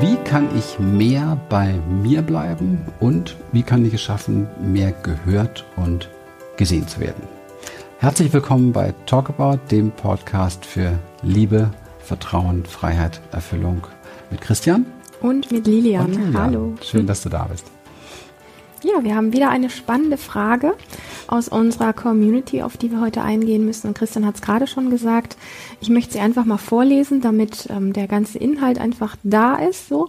Wie kann ich mehr bei mir bleiben und wie kann ich es schaffen, mehr gehört und gesehen zu werden? Herzlich willkommen bei Talk About, dem Podcast für Liebe, Vertrauen, Freiheit, Erfüllung mit Christian und mit Lilian. Und Lilian. Hallo. Schön, dass du da bist. Ja, wir haben wieder eine spannende Frage aus unserer Community, auf die wir heute eingehen müssen. Und Christian hat es gerade schon gesagt. Ich möchte sie einfach mal vorlesen, damit ähm, der ganze Inhalt einfach da ist. So.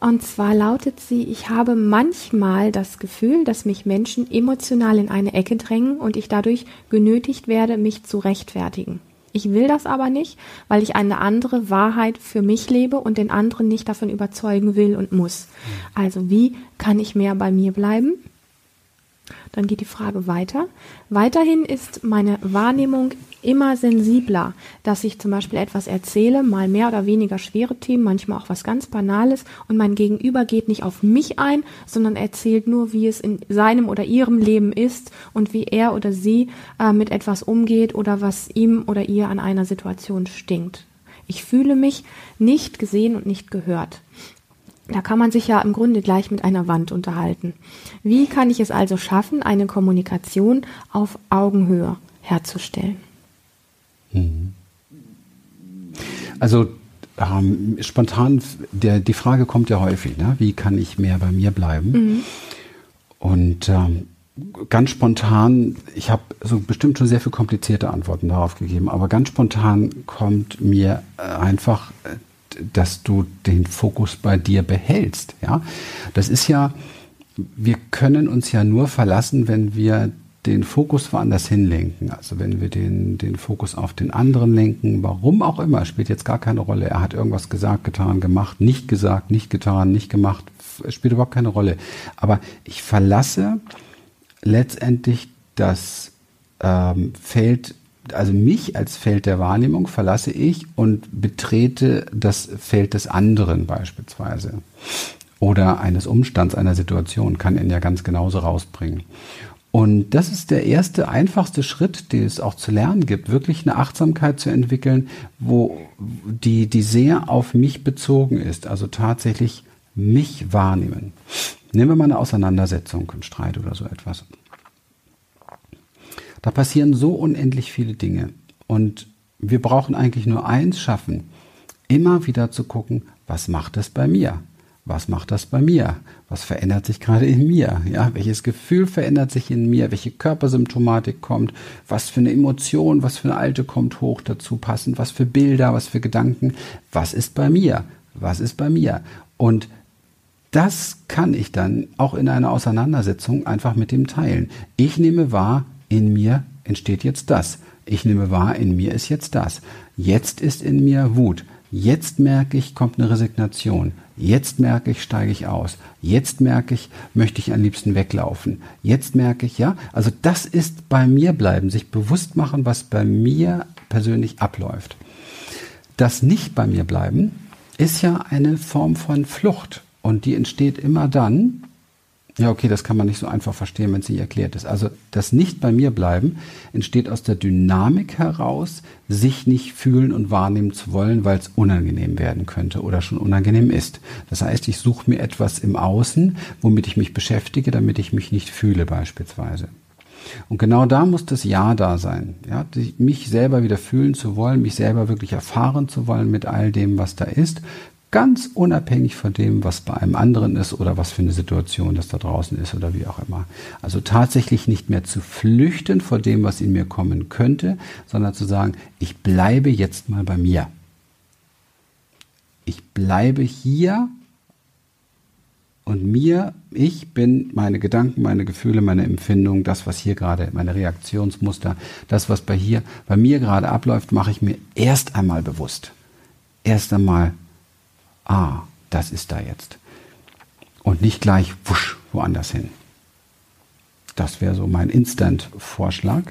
Und zwar lautet sie, ich habe manchmal das Gefühl, dass mich Menschen emotional in eine Ecke drängen und ich dadurch genötigt werde, mich zu rechtfertigen. Ich will das aber nicht, weil ich eine andere Wahrheit für mich lebe und den anderen nicht davon überzeugen will und muss. Also wie kann ich mehr bei mir bleiben? Dann geht die Frage weiter. Weiterhin ist meine Wahrnehmung immer sensibler, dass ich zum Beispiel etwas erzähle, mal mehr oder weniger schwere Themen, manchmal auch was ganz Banales und mein Gegenüber geht nicht auf mich ein, sondern erzählt nur, wie es in seinem oder ihrem Leben ist und wie er oder sie äh, mit etwas umgeht oder was ihm oder ihr an einer Situation stinkt. Ich fühle mich nicht gesehen und nicht gehört. Da kann man sich ja im Grunde gleich mit einer Wand unterhalten. Wie kann ich es also schaffen, eine Kommunikation auf Augenhöhe herzustellen? Mhm. Also ähm, spontan, der, die Frage kommt ja häufig, ne? wie kann ich mehr bei mir bleiben? Mhm. Und ähm, ganz spontan, ich habe so bestimmt schon sehr viel komplizierte Antworten darauf gegeben, aber ganz spontan kommt mir einfach äh, dass du den Fokus bei dir behältst. Ja, das ist ja, wir können uns ja nur verlassen, wenn wir den Fokus woanders hinlenken. Also wenn wir den, den Fokus auf den anderen lenken, warum auch immer, spielt jetzt gar keine Rolle. Er hat irgendwas gesagt, getan, gemacht, nicht gesagt, nicht getan, nicht gemacht, spielt überhaupt keine Rolle. Aber ich verlasse letztendlich das ähm, Feld also mich als Feld der Wahrnehmung verlasse ich und betrete das Feld des anderen beispielsweise. Oder eines Umstands, einer Situation, kann ihn ja ganz genauso rausbringen. Und das ist der erste, einfachste Schritt, den es auch zu lernen gibt, wirklich eine Achtsamkeit zu entwickeln, wo die, die sehr auf mich bezogen ist, also tatsächlich mich wahrnehmen. Nehmen wir mal eine Auseinandersetzung, einen Streit oder so etwas. Da passieren so unendlich viele Dinge. Und wir brauchen eigentlich nur eins schaffen, immer wieder zu gucken, was macht das bei mir? Was macht das bei mir? Was verändert sich gerade in mir? Ja, welches Gefühl verändert sich in mir? Welche Körpersymptomatik kommt? Was für eine Emotion, was für eine alte kommt hoch dazu passend? Was für Bilder, was für Gedanken? Was ist bei mir? Was ist bei mir? Und das kann ich dann auch in einer Auseinandersetzung einfach mit dem teilen. Ich nehme wahr, in mir entsteht jetzt das. Ich nehme wahr, in mir ist jetzt das. Jetzt ist in mir Wut. Jetzt merke ich, kommt eine Resignation. Jetzt merke ich, steige ich aus. Jetzt merke ich, möchte ich am liebsten weglaufen. Jetzt merke ich, ja, also das ist bei mir bleiben, sich bewusst machen, was bei mir persönlich abläuft. Das nicht bei mir bleiben ist ja eine Form von Flucht und die entsteht immer dann, ja, okay, das kann man nicht so einfach verstehen, wenn es nicht erklärt ist. Also das nicht bei mir bleiben entsteht aus der Dynamik heraus, sich nicht fühlen und wahrnehmen zu wollen, weil es unangenehm werden könnte oder schon unangenehm ist. Das heißt, ich suche mir etwas im Außen, womit ich mich beschäftige, damit ich mich nicht fühle beispielsweise. Und genau da muss das Ja da sein. Ja, mich selber wieder fühlen zu wollen, mich selber wirklich erfahren zu wollen mit all dem, was da ist, Ganz unabhängig von dem, was bei einem anderen ist oder was für eine Situation das da draußen ist oder wie auch immer. Also tatsächlich nicht mehr zu flüchten vor dem, was in mir kommen könnte, sondern zu sagen, ich bleibe jetzt mal bei mir. Ich bleibe hier und mir, ich bin meine Gedanken, meine Gefühle, meine Empfindungen, das, was hier gerade, meine Reaktionsmuster, das, was bei hier, bei mir gerade abläuft, mache ich mir erst einmal bewusst. Erst einmal ah, das ist da jetzt. Und nicht gleich wusch woanders hin. Das wäre so mein Instant-Vorschlag,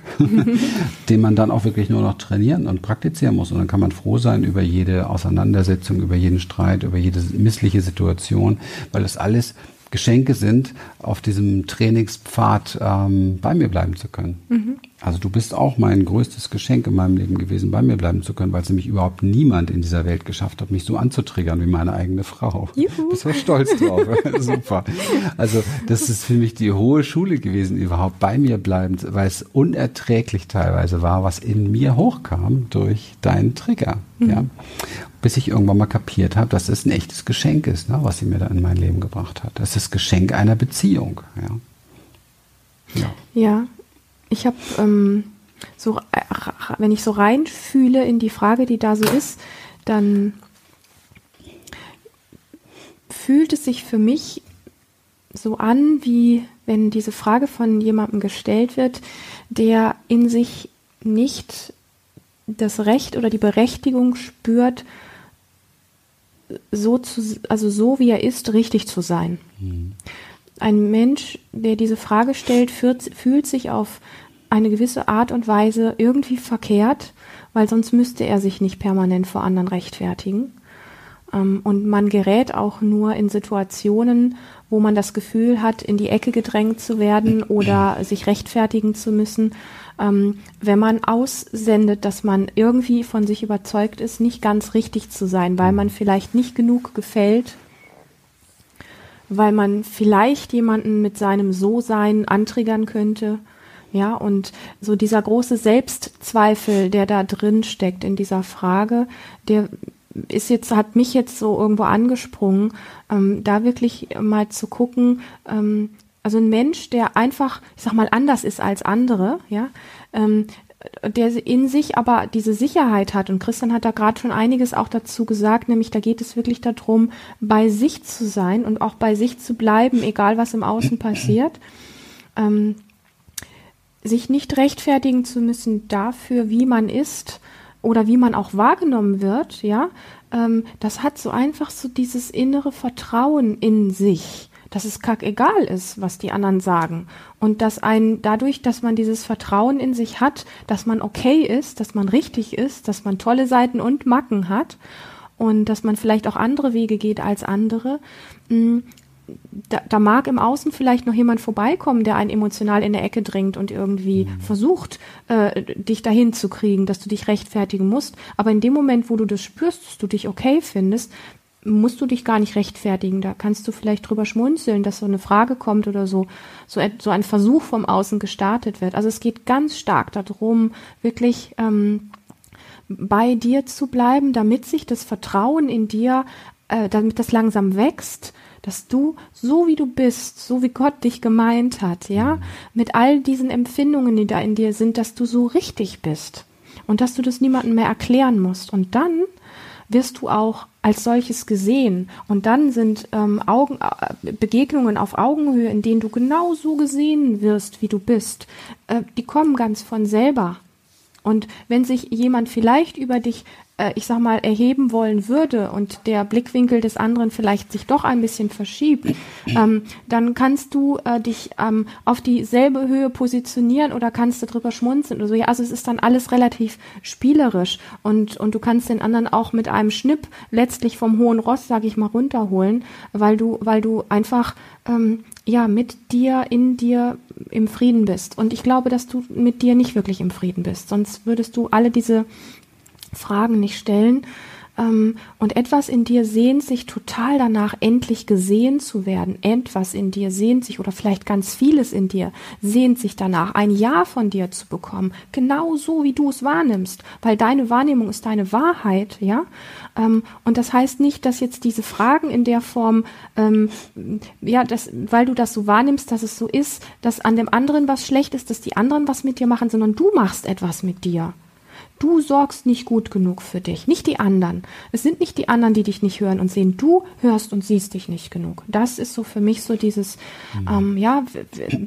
den man dann auch wirklich nur noch trainieren und praktizieren muss. Und dann kann man froh sein über jede Auseinandersetzung, über jeden Streit, über jede missliche Situation, weil das alles Geschenke sind, auf diesem Trainingspfad ähm, bei mir bleiben zu können. Mhm. Also du bist auch mein größtes Geschenk in meinem Leben gewesen, bei mir bleiben zu können, weil es nämlich überhaupt niemand in dieser Welt geschafft hat, mich so anzutriggern wie meine eigene Frau. Juhu. Bist du stolz drauf? Super. Also das ist für mich die hohe Schule gewesen, überhaupt bei mir bleibend, weil es unerträglich teilweise war, was in mir hochkam durch deinen Trigger. Mhm. Ja, bis ich irgendwann mal kapiert habe, dass es ein echtes Geschenk ist, ne, was sie mir da in mein Leben gebracht hat. Das ist das Geschenk einer Beziehung. Ja. Ja. ja ich habe ähm, so, wenn ich so reinfühle in die Frage, die da so ist, dann fühlt es sich für mich so an, wie wenn diese Frage von jemandem gestellt wird, der in sich nicht das Recht oder die Berechtigung spürt, so zu, also so wie er ist, richtig zu sein. Mhm ein Mensch, der diese Frage stellt, fühlt, fühlt sich auf eine gewisse Art und Weise irgendwie verkehrt, weil sonst müsste er sich nicht permanent vor anderen rechtfertigen. Ähm, und man gerät auch nur in Situationen, wo man das Gefühl hat, in die Ecke gedrängt zu werden oder sich rechtfertigen zu müssen, ähm, wenn man aussendet, dass man irgendwie von sich überzeugt ist, nicht ganz richtig zu sein, weil man vielleicht nicht genug gefällt weil man vielleicht jemanden mit seinem So-Sein antriggern könnte. Ja, und so dieser große Selbstzweifel, der da drin steckt in dieser Frage, der ist jetzt, hat mich jetzt so irgendwo angesprungen, ähm, da wirklich mal zu gucken, ähm, also ein Mensch, der einfach, ich sag mal, anders ist als andere, ja, ähm, der in sich aber diese Sicherheit hat. Und Christian hat da gerade schon einiges auch dazu gesagt, nämlich da geht es wirklich darum, bei sich zu sein und auch bei sich zu bleiben, egal was im Außen passiert. Ähm, sich nicht rechtfertigen zu müssen dafür, wie man ist oder wie man auch wahrgenommen wird, ja, ähm, das hat so einfach so dieses innere Vertrauen in sich dass es kackegal ist, was die anderen sagen. Und dass ein, dadurch, dass man dieses Vertrauen in sich hat, dass man okay ist, dass man richtig ist, dass man tolle Seiten und Macken hat und dass man vielleicht auch andere Wege geht als andere, mm, da, da mag im Außen vielleicht noch jemand vorbeikommen, der einen emotional in der Ecke drängt und irgendwie mhm. versucht, äh, dich dahin zu kriegen, dass du dich rechtfertigen musst. Aber in dem Moment, wo du das spürst, dass du dich okay findest, musst du dich gar nicht rechtfertigen. Da kannst du vielleicht drüber schmunzeln, dass so eine Frage kommt oder so, so, so ein Versuch vom Außen gestartet wird. Also es geht ganz stark darum, wirklich ähm, bei dir zu bleiben, damit sich das Vertrauen in dir, äh, damit das langsam wächst, dass du so wie du bist, so wie Gott dich gemeint hat, ja, mit all diesen Empfindungen, die da in dir sind, dass du so richtig bist und dass du das niemandem mehr erklären musst. Und dann wirst du auch als solches gesehen. Und dann sind ähm, Augen, äh, Begegnungen auf Augenhöhe, in denen du genau so gesehen wirst, wie du bist, äh, die kommen ganz von selber. Und wenn sich jemand vielleicht über dich äh, ich sag mal, erheben wollen würde und der Blickwinkel des anderen vielleicht sich doch ein bisschen verschiebt, ähm, dann kannst du äh, dich ähm, auf dieselbe Höhe positionieren oder kannst du drüber schmunzeln oder so. Ja, also es ist dann alles relativ spielerisch und, und du kannst den anderen auch mit einem Schnipp letztlich vom hohen Ross, sag ich mal, runterholen, weil du, weil du einfach ähm, ja mit dir in dir im Frieden bist. Und ich glaube, dass du mit dir nicht wirklich im Frieden bist. Sonst würdest du alle diese Fragen nicht stellen. Ähm, und etwas in dir sehnt sich total danach, endlich gesehen zu werden. Etwas in dir sehnt sich oder vielleicht ganz vieles in dir sehnt sich danach, ein Ja von dir zu bekommen. Genau so, wie du es wahrnimmst. Weil deine Wahrnehmung ist deine Wahrheit, ja. Ähm, und das heißt nicht, dass jetzt diese Fragen in der Form, ähm, ja, das, weil du das so wahrnimmst, dass es so ist, dass an dem anderen was schlecht ist, dass die anderen was mit dir machen, sondern du machst etwas mit dir. Du sorgst nicht gut genug für dich, nicht die anderen. Es sind nicht die anderen, die dich nicht hören und sehen. Du hörst und siehst dich nicht genug. Das ist so für mich so dieses, mhm. ähm, ja,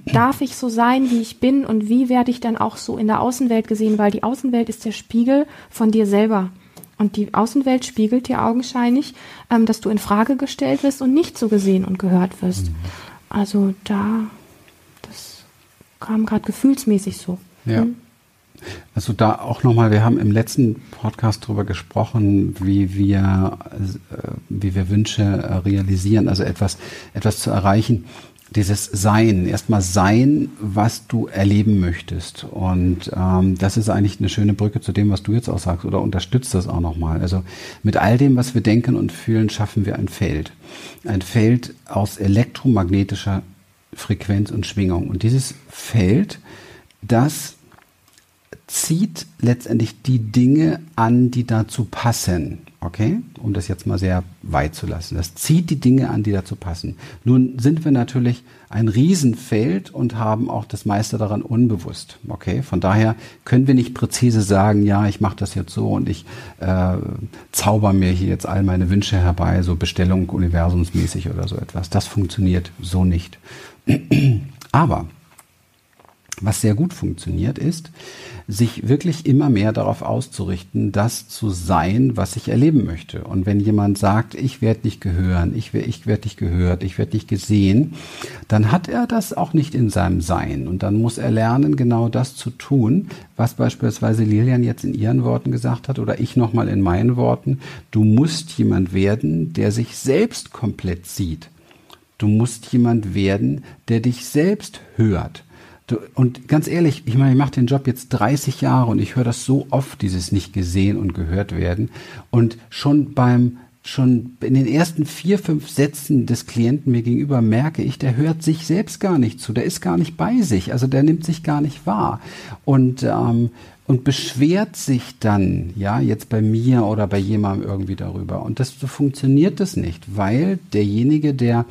darf ich so sein, wie ich bin und wie werde ich dann auch so in der Außenwelt gesehen, weil die Außenwelt ist der Spiegel von dir selber. Und die Außenwelt spiegelt dir augenscheinlich, ähm, dass du in Frage gestellt wirst und nicht so gesehen und gehört wirst. Mhm. Also da, das kam gerade gefühlsmäßig so. Ja. Hm? Also da auch nochmal, wir haben im letzten Podcast darüber gesprochen, wie wir, äh, wie wir Wünsche äh, realisieren, also etwas, etwas zu erreichen. dieses Sein, erstmal sein, was du erleben möchtest. Und ähm, das ist eigentlich eine schöne Brücke zu dem, was du jetzt auch sagst, oder unterstützt das auch nochmal. Also mit all dem, was wir denken und fühlen, schaffen wir ein Feld. Ein Feld aus elektromagnetischer Frequenz und Schwingung. Und dieses Feld, das zieht letztendlich die Dinge an, die dazu passen. Okay? Um das jetzt mal sehr weit zu lassen. Das zieht die Dinge an, die dazu passen. Nun sind wir natürlich ein Riesenfeld und haben auch das meiste daran unbewusst. Okay? Von daher können wir nicht präzise sagen, ja, ich mache das jetzt so und ich äh, zauber mir hier jetzt all meine Wünsche herbei, so Bestellung universumsmäßig oder so etwas. Das funktioniert so nicht. Aber was sehr gut funktioniert, ist, sich wirklich immer mehr darauf auszurichten, das zu sein, was ich erleben möchte. Und wenn jemand sagt, ich werde nicht gehören, ich, ich werde nicht gehört, ich werde nicht gesehen, dann hat er das auch nicht in seinem Sein. Und dann muss er lernen, genau das zu tun, was beispielsweise Lilian jetzt in ihren Worten gesagt hat oder ich nochmal in meinen Worten. Du musst jemand werden, der sich selbst komplett sieht. Du musst jemand werden, der dich selbst hört Du, und ganz ehrlich, ich meine, ich mache den Job jetzt 30 Jahre und ich höre das so oft, dieses nicht gesehen und gehört werden. Und schon beim schon in den ersten vier, fünf Sätzen des Klienten mir gegenüber merke ich, der hört sich selbst gar nicht zu, der ist gar nicht bei sich, also der nimmt sich gar nicht wahr und ähm, und beschwert sich dann, ja, jetzt bei mir oder bei jemandem irgendwie darüber. Und das so funktioniert das nicht, weil derjenige, der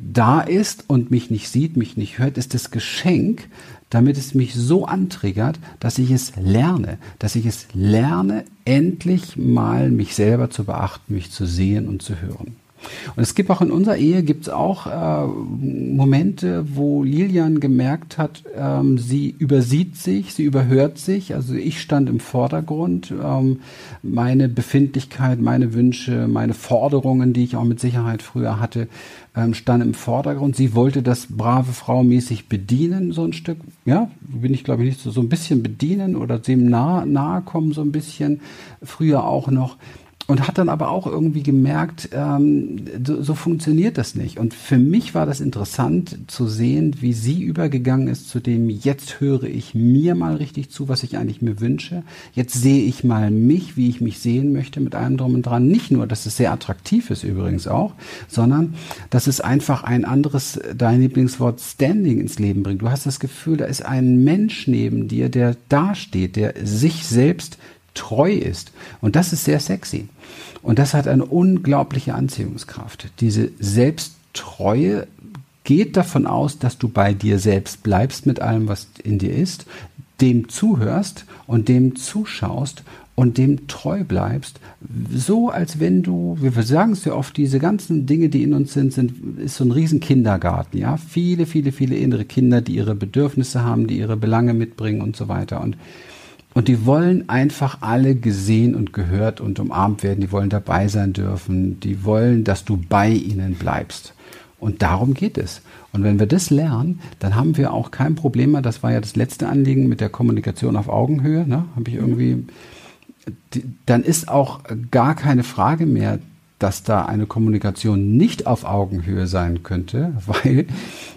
da ist und mich nicht sieht, mich nicht hört, ist das Geschenk, damit es mich so antriggert, dass ich es lerne, dass ich es lerne, endlich mal mich selber zu beachten, mich zu sehen und zu hören. Und es gibt auch in unserer Ehe gibt es auch äh, Momente, wo Lilian gemerkt hat, ähm, sie übersieht sich, sie überhört sich. Also ich stand im Vordergrund, ähm, meine Befindlichkeit, meine Wünsche, meine Forderungen, die ich auch mit Sicherheit früher hatte, ähm, standen im Vordergrund. Sie wollte das brave Frau mäßig bedienen, so ein Stück. Ja, bin ich glaube ich nicht so, so ein bisschen bedienen oder dem nahe, nahe kommen so ein bisschen. Früher auch noch und hat dann aber auch irgendwie gemerkt, ähm, so, so, funktioniert das nicht. Und für mich war das interessant zu sehen, wie sie übergegangen ist zu dem, jetzt höre ich mir mal richtig zu, was ich eigentlich mir wünsche. Jetzt sehe ich mal mich, wie ich mich sehen möchte, mit allem drum und dran. Nicht nur, dass es sehr attraktiv ist übrigens auch, sondern dass es einfach ein anderes, dein Lieblingswort Standing ins Leben bringt. Du hast das Gefühl, da ist ein Mensch neben dir, der dasteht, der sich selbst treu ist. Und das ist sehr sexy. Und das hat eine unglaubliche Anziehungskraft. Diese Selbsttreue geht davon aus, dass du bei dir selbst bleibst mit allem, was in dir ist, dem zuhörst und dem zuschaust und dem treu bleibst, so als wenn du, wir sagen es ja oft, diese ganzen Dinge, die in uns sind, sind ist so ein riesen Kindergarten, ja, viele, viele, viele innere Kinder, die ihre Bedürfnisse haben, die ihre Belange mitbringen und so weiter und und die wollen einfach alle gesehen und gehört und umarmt werden. Die wollen dabei sein dürfen. Die wollen, dass du bei ihnen bleibst. Und darum geht es. Und wenn wir das lernen, dann haben wir auch kein Problem mehr. Das war ja das letzte Anliegen mit der Kommunikation auf Augenhöhe. Ne? Habe ich irgendwie. Dann ist auch gar keine Frage mehr, dass da eine Kommunikation nicht auf Augenhöhe sein könnte, weil,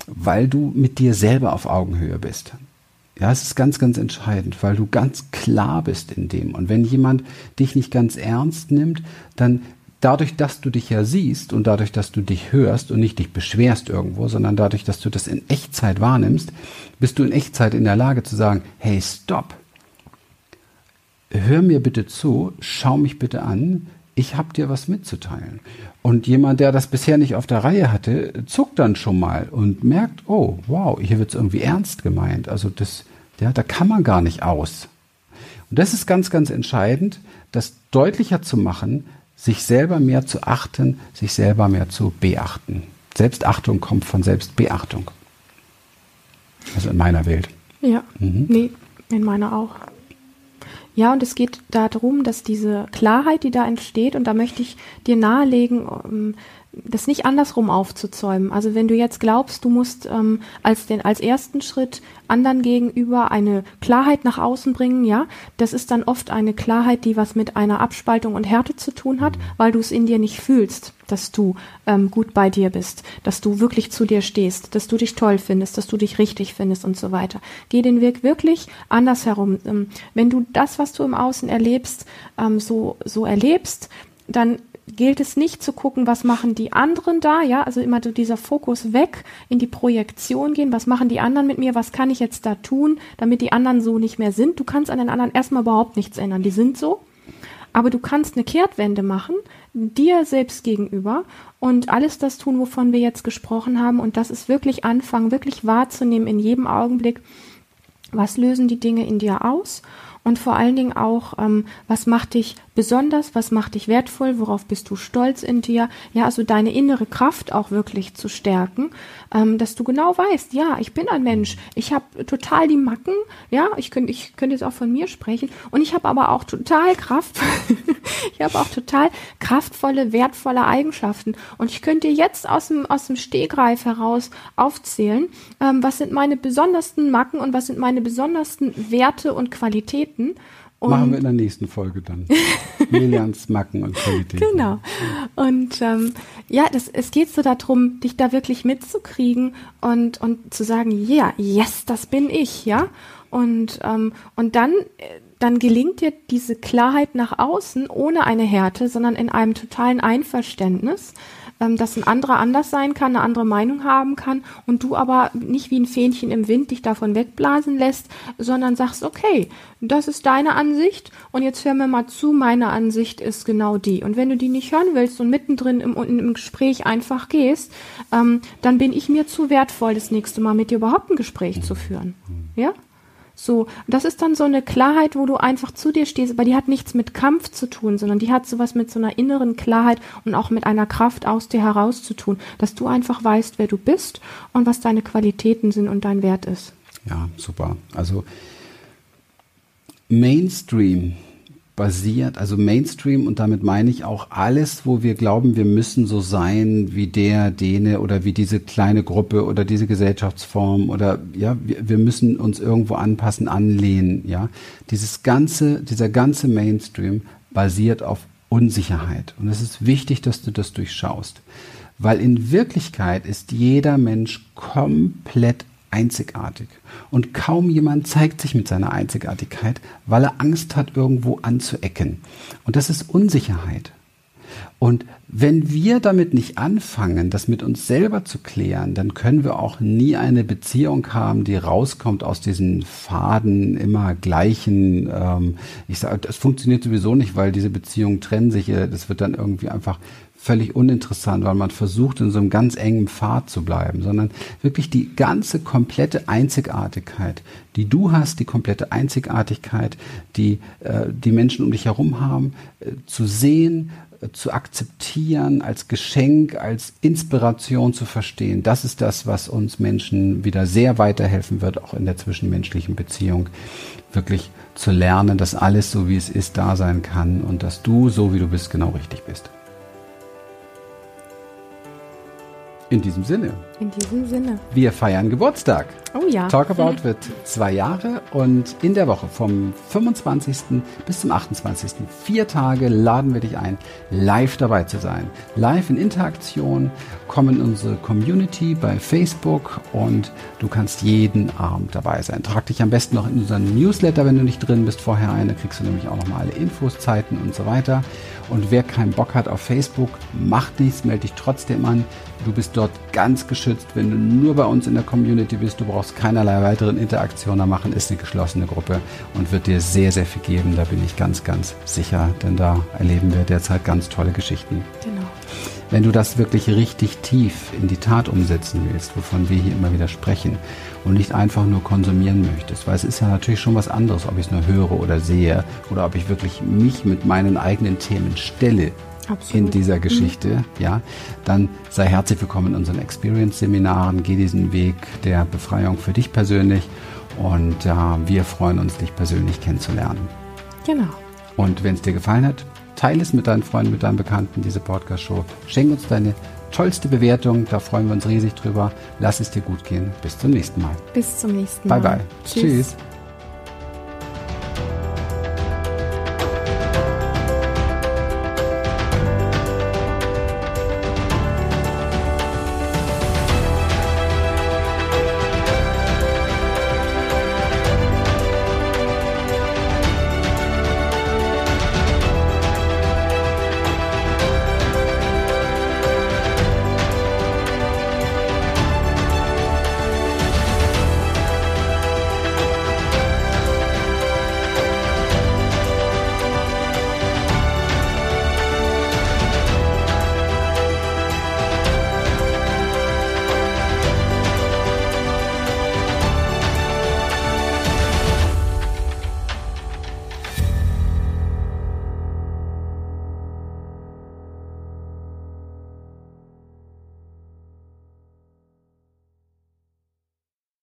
weil du mit dir selber auf Augenhöhe bist. Ja, es ist ganz, ganz entscheidend, weil du ganz klar bist in dem. Und wenn jemand dich nicht ganz ernst nimmt, dann dadurch, dass du dich ja siehst und dadurch, dass du dich hörst und nicht dich beschwerst irgendwo, sondern dadurch, dass du das in Echtzeit wahrnimmst, bist du in Echtzeit in der Lage zu sagen, hey, stopp. Hör mir bitte zu, schau mich bitte an, ich habe dir was mitzuteilen. Und jemand, der das bisher nicht auf der Reihe hatte, zuckt dann schon mal und merkt, oh, wow, hier wird es irgendwie ernst gemeint. Also das, ja, da kann man gar nicht aus. Und das ist ganz, ganz entscheidend, das deutlicher zu machen, sich selber mehr zu achten, sich selber mehr zu beachten. Selbstachtung kommt von Selbstbeachtung. Also in meiner Welt. Ja, mhm. nee, in meiner auch. Ja, und es geht darum, dass diese Klarheit, die da entsteht, und da möchte ich dir nahelegen, ähm, das nicht andersrum aufzuzäumen. Also wenn du jetzt glaubst, du musst ähm, als den als ersten Schritt anderen gegenüber eine Klarheit nach außen bringen, ja, das ist dann oft eine Klarheit, die was mit einer Abspaltung und Härte zu tun hat, weil du es in dir nicht fühlst. dass du ähm, gut bei dir bist, dass du wirklich zu dir stehst, dass du dich toll findest, dass du dich richtig findest und so weiter. Geh den Weg wirklich andersherum. Ähm, wenn du das, was du im Außen erlebst, ähm, so, so erlebst, dann gilt es nicht zu gucken, was machen die anderen da, ja, also immer dieser Fokus weg in die Projektion gehen, was machen die anderen mit mir, was kann ich jetzt da tun, damit die anderen so nicht mehr sind. Du kannst an den anderen erstmal überhaupt nichts ändern, die sind so. Aber du kannst eine Kehrtwende machen, dir selbst gegenüber und alles das tun, wovon wir jetzt gesprochen haben. Und das ist wirklich anfangen, wirklich wahrzunehmen in jedem Augenblick, was lösen die Dinge in dir aus und vor allen Dingen auch, ähm, was macht dich besonders, was macht dich wertvoll, worauf bist du stolz in dir, ja, also deine innere Kraft auch wirklich zu stärken, ähm, dass du genau weißt, ja, ich bin ein Mensch, ich habe total die Macken, ja, ich könnte ich könnte jetzt auch von mir sprechen und ich habe aber auch total Kraft, ich habe auch total kraftvolle, wertvolle Eigenschaften und ich könnte jetzt aus dem aus dem Stegreif heraus aufzählen, ähm, was sind meine besondersten Macken und was sind meine besondersten Werte und Qualitäten und Machen wir in der nächsten Folge dann. Milians Macken und Qualität. Genau. Und ähm, ja, das, es geht so darum, dich da wirklich mitzukriegen und, und zu sagen, ja, yeah, yes, das bin ich, ja. Und, ähm, und dann, dann gelingt dir diese Klarheit nach außen ohne eine Härte, sondern in einem totalen Einverständnis ähm, dass ein anderer anders sein kann, eine andere Meinung haben kann und du aber nicht wie ein Fähnchen im Wind dich davon wegblasen lässt, sondern sagst, okay, das ist deine Ansicht und jetzt hör mir mal zu, meine Ansicht ist genau die. Und wenn du die nicht hören willst und mittendrin im, im Gespräch einfach gehst, ähm, dann bin ich mir zu wertvoll, das nächste Mal mit dir überhaupt ein Gespräch zu führen. Ja? So, das ist dann so eine Klarheit, wo du einfach zu dir stehst, aber die hat nichts mit Kampf zu tun, sondern die hat sowas mit so einer inneren Klarheit und auch mit einer Kraft aus dir heraus zu tun, dass du einfach weißt, wer du bist und was deine Qualitäten sind und dein Wert ist. Ja, super. Also Mainstream basiert, also Mainstream und damit meine ich auch alles, wo wir glauben, wir müssen so sein wie der, dene oder wie diese kleine Gruppe oder diese Gesellschaftsform oder ja, wir, wir müssen uns irgendwo anpassen, anlehnen, ja. Dieses ganze, dieser ganze Mainstream basiert auf Unsicherheit und es ist wichtig, dass du das durchschaust, weil in Wirklichkeit ist jeder Mensch komplett einzigartig. Und kaum jemand zeigt sich mit seiner Einzigartigkeit, weil er Angst hat, irgendwo anzuecken. Und das ist Unsicherheit. Und wenn wir damit nicht anfangen, das mit uns selber zu klären, dann können wir auch nie eine Beziehung haben, die rauskommt aus diesen Faden immer gleichen. Ähm, ich sage, das funktioniert sowieso nicht, weil diese Beziehungen trennen sich. Das wird dann irgendwie einfach völlig uninteressant, weil man versucht, in so einem ganz engen Pfad zu bleiben, sondern wirklich die ganze komplette Einzigartigkeit, die du hast, die komplette Einzigartigkeit, die äh, die Menschen um dich herum haben, äh, zu sehen, äh, zu akzeptieren, als Geschenk, als Inspiration zu verstehen. Das ist das, was uns Menschen wieder sehr weiterhelfen wird, auch in der zwischenmenschlichen Beziehung, wirklich zu lernen, dass alles so wie es ist da sein kann und dass du so wie du bist genau richtig bist. In diesem Sinne. In diesem Sinne. Wir feiern Geburtstag. Oh ja. Talk About mhm. wird zwei Jahre und in der Woche vom 25. bis zum 28. vier Tage laden wir dich ein, live dabei zu sein. Live in Interaktion, komm in unsere Community bei Facebook und du kannst jeden Abend dabei sein. Trag dich am besten noch in unseren Newsletter, wenn du nicht drin bist, vorher ein. Da kriegst du nämlich auch nochmal alle Infos, Zeiten und so weiter. Und wer keinen Bock hat auf Facebook, macht nichts, melde dich trotzdem an. Du bist dort ganz geschützt, wenn du nur bei uns in der Community bist. Du brauchst keinerlei weiteren Interaktionen machen, ist eine geschlossene Gruppe und wird dir sehr, sehr viel geben. Da bin ich ganz, ganz sicher, denn da erleben wir derzeit ganz tolle Geschichten. Genau. Wenn du das wirklich richtig tief in die Tat umsetzen willst, wovon wir hier immer wieder sprechen, und nicht einfach nur konsumieren möchtest, weil es ist ja natürlich schon was anderes, ob ich es nur höre oder sehe oder ob ich wirklich mich mit meinen eigenen Themen stelle Absolut. in dieser Geschichte, mhm. ja, dann sei herzlich willkommen in unseren Experience-Seminaren, geh diesen Weg der Befreiung für dich persönlich und äh, wir freuen uns, dich persönlich kennenzulernen. Genau. Und wenn es dir gefallen hat, teile es mit deinen Freunden, mit deinen Bekannten, diese Podcast-Show. Schenk uns deine tollste Bewertung, da freuen wir uns riesig drüber. Lass es dir gut gehen. Bis zum nächsten Mal. Bis zum nächsten Mal. Bye bye. Tschüss. Tschüss.